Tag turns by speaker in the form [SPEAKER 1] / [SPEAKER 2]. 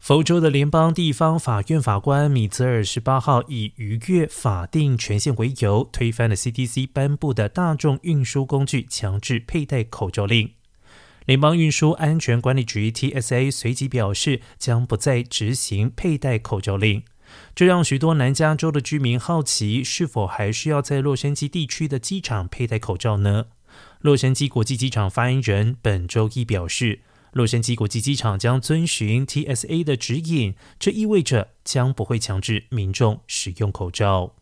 [SPEAKER 1] 佛州的联邦地方法院法官米泽尔十八号以逾越法定权限为由，推翻了 CTC 颁布的大众运输工具强制佩戴口罩令。联邦运输安全管理局 TSA 随即表示，将不再执行佩戴口罩令。这让许多南加州的居民好奇，是否还需要在洛杉矶地区的机场佩戴口罩呢？洛杉矶国际机场发言人本周一表示。洛杉矶国际机场将遵循 TSA 的指引，这意味着将不会强制民众使用口罩。